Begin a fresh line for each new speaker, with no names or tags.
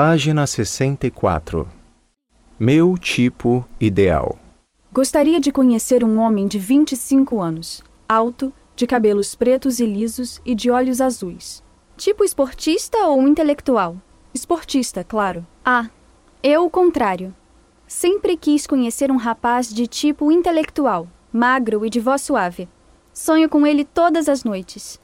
Página 64. Meu tipo ideal.
Gostaria de conhecer um homem de 25 anos, alto, de cabelos pretos e lisos e de olhos azuis.
Tipo esportista ou intelectual?
Esportista, claro.
Ah, eu o contrário. Sempre quis conhecer um rapaz de tipo intelectual, magro e de voz suave. Sonho com ele todas as noites.